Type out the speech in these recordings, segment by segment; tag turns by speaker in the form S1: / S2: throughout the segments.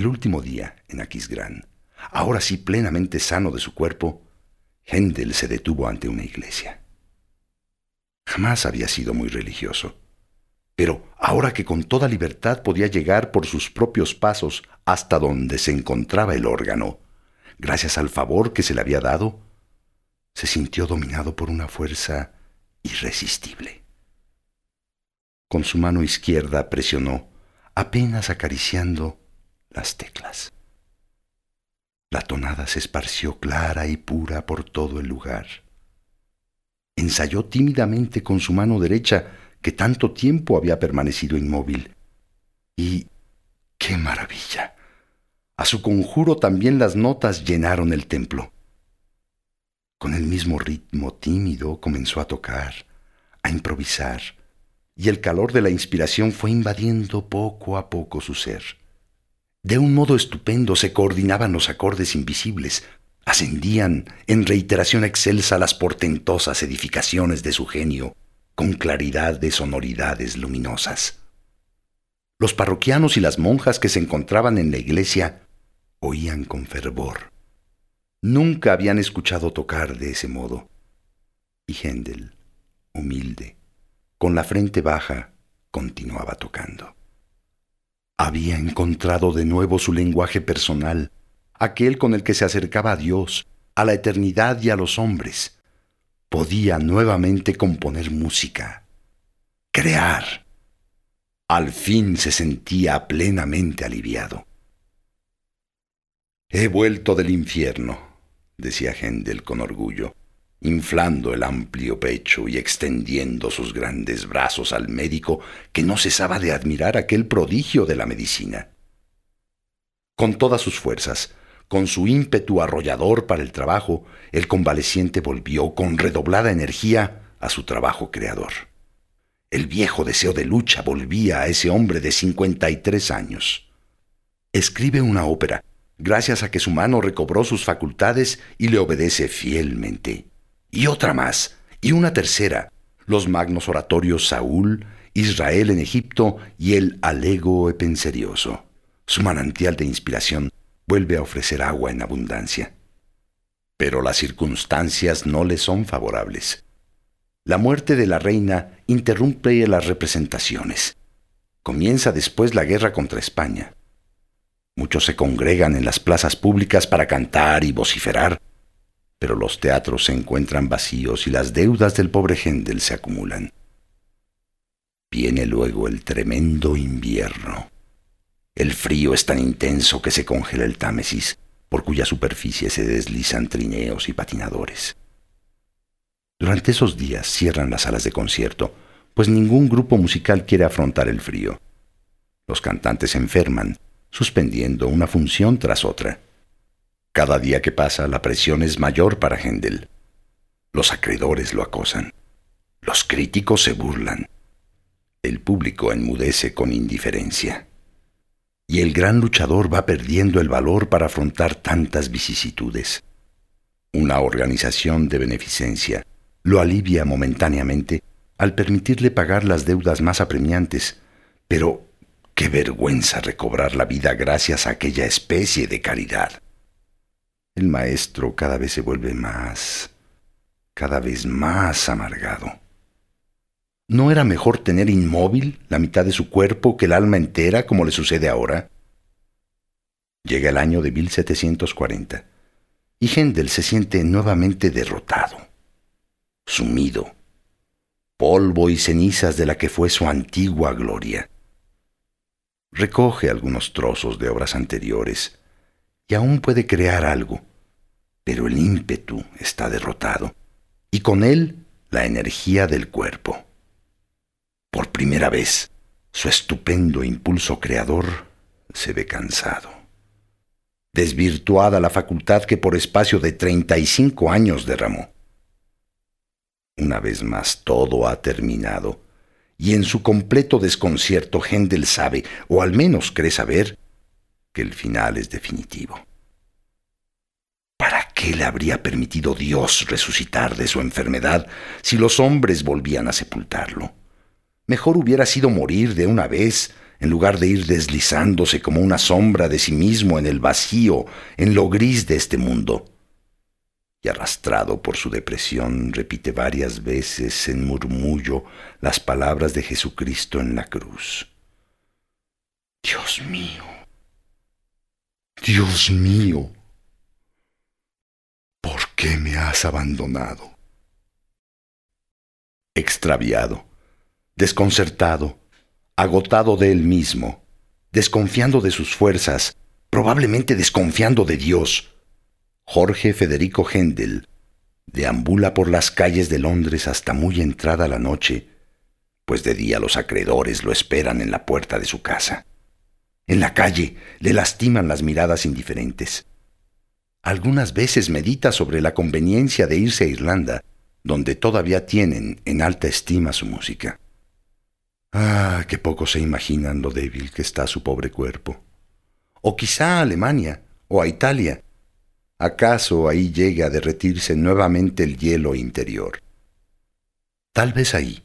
S1: El último día en Aquisgrán, ahora sí plenamente sano de su cuerpo, Händel se detuvo ante una iglesia. Jamás había sido muy religioso, pero ahora que con toda libertad podía llegar por sus propios pasos hasta donde se encontraba el órgano, gracias al favor que se le había dado, se sintió dominado por una fuerza irresistible. Con su mano izquierda presionó, apenas acariciando, las teclas. La tonada se esparció clara y pura por todo el lugar. Ensayó tímidamente con su mano derecha, que tanto tiempo había permanecido inmóvil. Y ¡qué maravilla! A su conjuro también las notas llenaron el templo. Con el mismo ritmo tímido comenzó a tocar, a improvisar, y el calor de la inspiración fue invadiendo poco a poco su ser. De un modo estupendo se coordinaban los acordes invisibles, ascendían en reiteración excelsa las portentosas edificaciones de su genio, con claridad de sonoridades luminosas. Los parroquianos y las monjas que se encontraban en la iglesia oían con fervor. Nunca habían escuchado tocar de ese modo. Y Händel, humilde, con la frente baja, continuaba tocando. Había encontrado de nuevo su lenguaje personal, aquel con el que se acercaba a Dios, a la eternidad y a los hombres. Podía nuevamente componer música, crear. Al fin se sentía plenamente aliviado. He vuelto del infierno, decía Händel con orgullo, inflando el amplio pecho y extendiendo sus grandes brazos al médico que no cesaba de admirar aquel prodigio de la medicina. Con todas sus fuerzas, con su ímpetu arrollador para el trabajo, el convaleciente volvió con redoblada energía a su trabajo creador. El viejo deseo de lucha volvía a ese hombre de cincuenta y tres años. Escribe una ópera gracias a que su mano recobró sus facultades y le obedece fielmente. Y otra más, y una tercera, los magnos oratorios Saúl, Israel en Egipto y el Alego Epenserioso. Su manantial de inspiración vuelve a ofrecer agua en abundancia. Pero las circunstancias no le son favorables. La muerte de la reina interrumpe las representaciones. Comienza después la guerra contra España. Muchos se congregan en las plazas públicas para cantar y vociferar, pero los teatros se encuentran vacíos y las deudas del pobre Händel se acumulan. Viene luego el tremendo invierno. El frío es tan intenso que se congela el Támesis, por cuya superficie se deslizan trineos y patinadores. Durante esos días cierran las salas de concierto, pues ningún grupo musical quiere afrontar el frío. Los cantantes enferman suspendiendo una función tras otra. Cada día que pasa la presión es mayor para Händel. Los acreedores lo acosan. Los críticos se burlan. El público enmudece con indiferencia. Y el gran luchador va perdiendo el valor para afrontar tantas vicisitudes. Una organización de beneficencia lo alivia momentáneamente al permitirle pagar las deudas más apremiantes, pero Qué vergüenza recobrar la vida gracias a aquella especie de caridad. El maestro cada vez se vuelve más, cada vez más amargado. ¿No era mejor tener inmóvil la mitad de su cuerpo que el alma entera, como le sucede ahora? Llega el año de 1740 y Händel se siente nuevamente derrotado, sumido, polvo y cenizas de la que fue su antigua gloria recoge algunos trozos de obras anteriores y aún puede crear algo, pero el ímpetu está derrotado y con él la energía del cuerpo. Por primera vez, su estupendo impulso creador se ve cansado. Desvirtuada la facultad que por espacio de 35 años derramó. Una vez más todo ha terminado y en su completo desconcierto Händel sabe, o al menos cree saber, que el final es definitivo. ¿Para qué le habría permitido Dios resucitar de su enfermedad si los hombres volvían a sepultarlo? Mejor hubiera sido morir de una vez en lugar de ir deslizándose como una sombra de sí mismo en el vacío, en lo gris de este mundo. Y arrastrado por su depresión, repite varias veces en murmullo las palabras de Jesucristo en la cruz. Dios mío, Dios mío, ¿por qué me has abandonado? Extraviado, desconcertado, agotado de él mismo, desconfiando de sus fuerzas, probablemente desconfiando de Dios, Jorge Federico Händel deambula por las calles de Londres hasta muy entrada la noche, pues de día los acreedores lo esperan en la puerta de su casa. En la calle le lastiman las miradas indiferentes. Algunas veces medita sobre la conveniencia de irse a Irlanda, donde todavía tienen en alta estima su música. Ah, qué poco se imaginan lo débil que está su pobre cuerpo. O quizá a Alemania o a Italia. ¿Acaso ahí llegue a derretirse nuevamente el hielo interior? Tal vez ahí,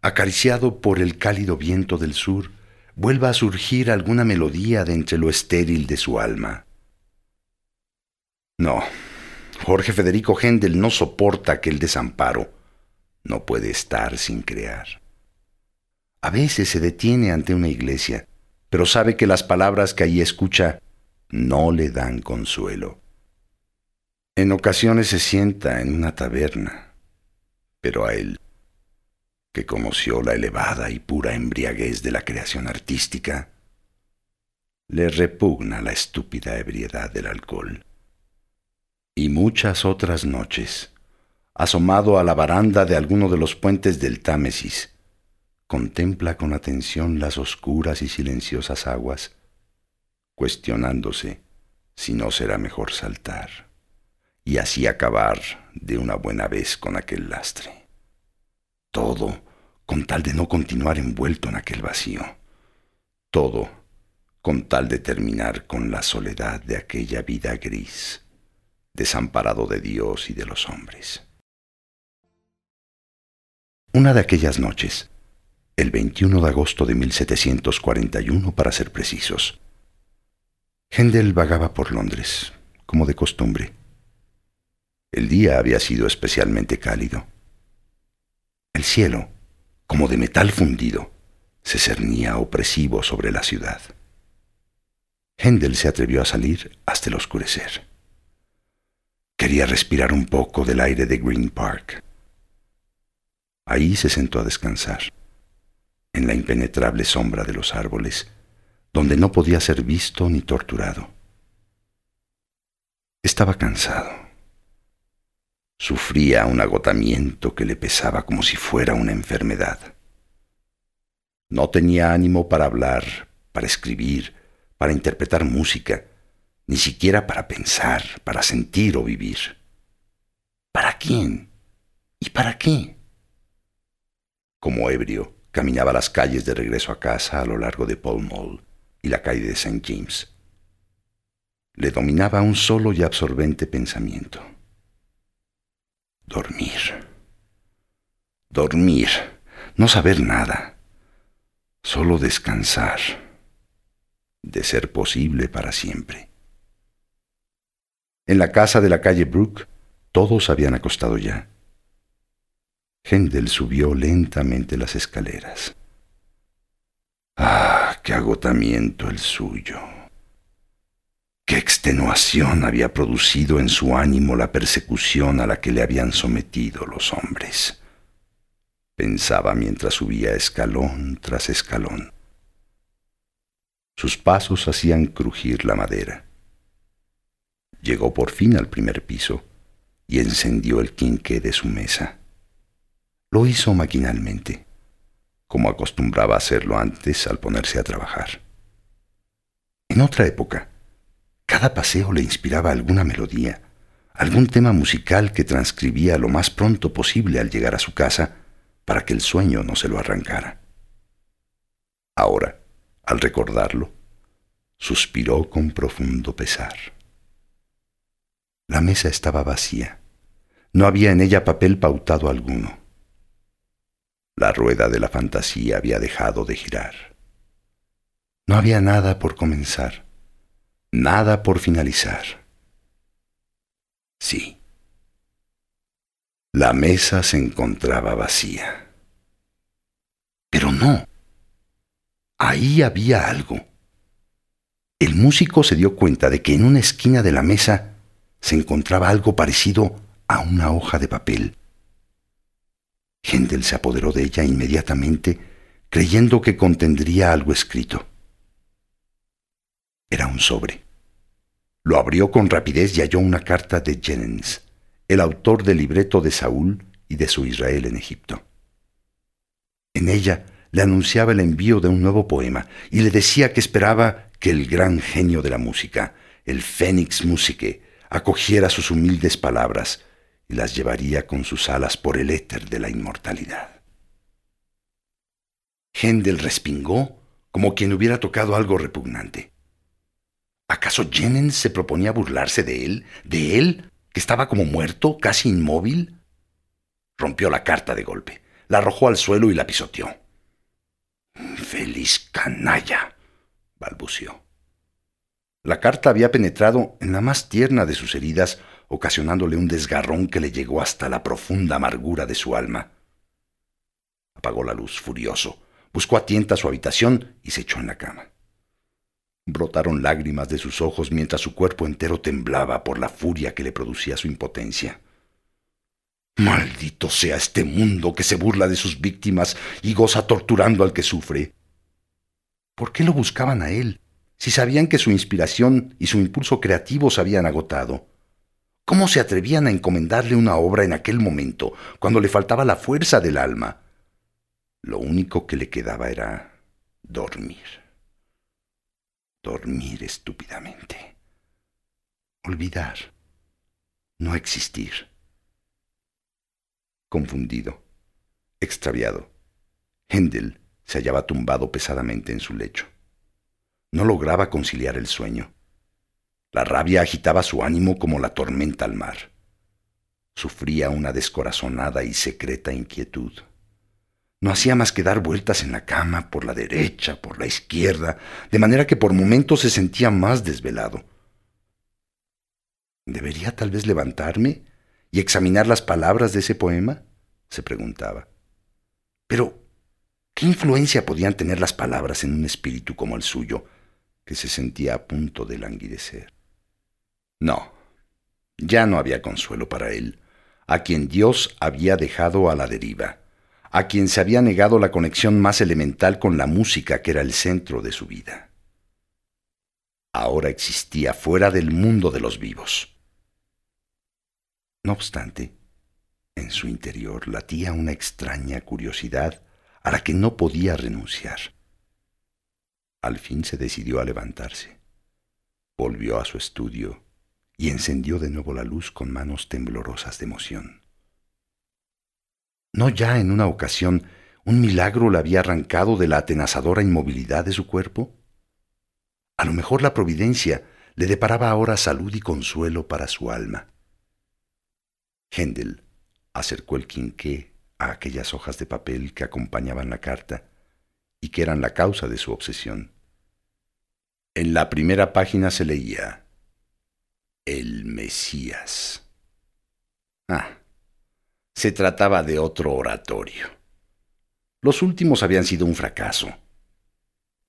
S1: acariciado por el cálido viento del sur, vuelva a surgir alguna melodía de entre lo estéril de su alma. No, Jorge Federico Händel no soporta aquel desamparo. No puede estar sin crear. A veces se detiene ante una iglesia, pero sabe que las palabras que allí escucha no le dan consuelo. En ocasiones se sienta en una taberna, pero a él que conoció la elevada y pura embriaguez de la creación artística, le repugna la estúpida ebriedad del alcohol. Y muchas otras noches, asomado a la baranda de alguno de los puentes del Támesis, contempla con atención las oscuras y silenciosas aguas, cuestionándose si no será mejor saltar y así acabar de una buena vez con aquel lastre. Todo con tal de no continuar envuelto en aquel vacío. Todo con tal de terminar con la soledad de aquella vida gris, desamparado de Dios y de los hombres. Una de aquellas noches, el 21 de agosto de 1741 para ser precisos, Händel vagaba por Londres, como de costumbre. El día había sido especialmente cálido. El cielo, como de metal fundido, se cernía opresivo sobre la ciudad. Händel se atrevió a salir hasta el oscurecer. Quería respirar un poco del aire de Green Park. Ahí se sentó a descansar, en la impenetrable sombra de los árboles, donde no podía ser visto ni torturado. Estaba cansado Sufría un agotamiento que le pesaba como si fuera una enfermedad. No tenía ánimo para hablar, para escribir, para interpretar música, ni siquiera para pensar, para sentir o vivir. ¿Para quién? ¿Y para qué? Como ebrio, caminaba las calles de regreso a casa a lo largo de Pall Mall y la calle de St. James. Le dominaba un solo y absorbente pensamiento Dormir. Dormir. No saber nada. Solo descansar. De ser posible para siempre. En la casa de la calle Brook, todos habían acostado ya. Hendel subió lentamente las escaleras. Ah, qué agotamiento el suyo. Qué extenuación había producido en su ánimo la persecución a la que le habían sometido los hombres. Pensaba mientras subía escalón tras escalón. Sus pasos hacían crujir la madera. Llegó por fin al primer piso y encendió el quinqué de su mesa. Lo hizo maquinalmente, como acostumbraba hacerlo antes al ponerse a trabajar. En otra época, cada paseo le inspiraba alguna melodía, algún tema musical que transcribía lo más pronto posible al llegar a su casa para que el sueño no se lo arrancara. Ahora, al recordarlo, suspiró con profundo pesar. La mesa estaba vacía. No había en ella papel pautado alguno. La rueda de la fantasía había dejado de girar. No había nada por comenzar, nada por finalizar. Sí. La mesa se encontraba vacía. Pero no. Ahí había algo. El músico se dio cuenta de que en una esquina de la mesa se encontraba algo parecido a una hoja de papel. Händel se apoderó de ella inmediatamente, creyendo que contendría algo escrito. Era un sobre. Lo abrió con rapidez y halló una carta de Jennings, el autor del libreto de Saúl y de su Israel en Egipto. En ella le anunciaba el envío de un nuevo poema y le decía que esperaba que el gran genio de la música, el Fénix Musique, acogiera sus humildes palabras y las llevaría con sus alas por el éter de la inmortalidad. Händel respingó como quien hubiera tocado algo repugnante. ¿Acaso Jennings se proponía burlarse de él? ¿De él, que estaba como muerto, casi inmóvil? Rompió la carta de golpe, la arrojó al suelo y la pisoteó. ¡Feliz canalla! balbució. La carta había penetrado en la más tierna de sus heridas, ocasionándole un desgarrón que le llegó hasta la profunda amargura de su alma. Apagó la luz furioso, buscó a tienta su habitación y se echó en la cama. Brotaron lágrimas de sus ojos mientras su cuerpo entero temblaba por la furia que le producía su impotencia. Maldito sea este mundo que se burla de sus víctimas y goza torturando al que sufre. ¿Por qué lo buscaban a él, si sabían que su inspiración y su impulso creativo se habían agotado? ¿Cómo se atrevían a encomendarle una obra en aquel momento, cuando le faltaba la fuerza del alma? Lo único que le quedaba era dormir dormir estúpidamente, olvidar, no existir. Confundido, extraviado, Händel se hallaba tumbado pesadamente en su lecho. No lograba conciliar el sueño. La rabia agitaba su ánimo como la tormenta al mar. Sufría una descorazonada y secreta inquietud. No hacía más que dar vueltas en la cama, por la derecha, por la izquierda, de manera que por momentos se sentía más desvelado. ¿Debería tal vez levantarme y examinar las palabras de ese poema? se preguntaba. Pero, ¿qué influencia podían tener las palabras en un espíritu como el suyo, que se sentía a punto de languidecer? No, ya no había consuelo para él, a quien Dios había dejado a la deriva a quien se había negado la conexión más elemental con la música que era el centro de su vida. Ahora existía fuera del mundo de los vivos. No obstante, en su interior latía una extraña curiosidad a la que no podía renunciar. Al fin se decidió a levantarse. Volvió a su estudio y encendió de nuevo la luz con manos temblorosas de emoción. ¿No ya en una ocasión un milagro la había arrancado de la atenazadora inmovilidad de su cuerpo? A lo mejor la providencia le deparaba ahora salud y consuelo para su alma. Händel acercó el quinqué a aquellas hojas de papel que acompañaban la carta y que eran la causa de su obsesión. En la primera página se leía El Mesías. Ah, se trataba de otro oratorio. Los últimos habían sido un fracaso.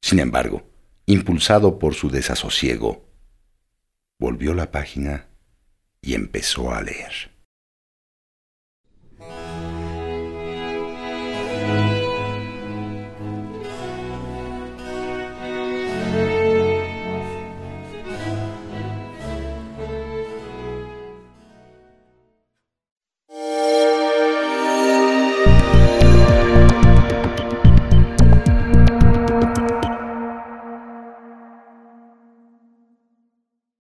S1: Sin embargo, impulsado por su desasosiego, volvió la página y empezó a leer.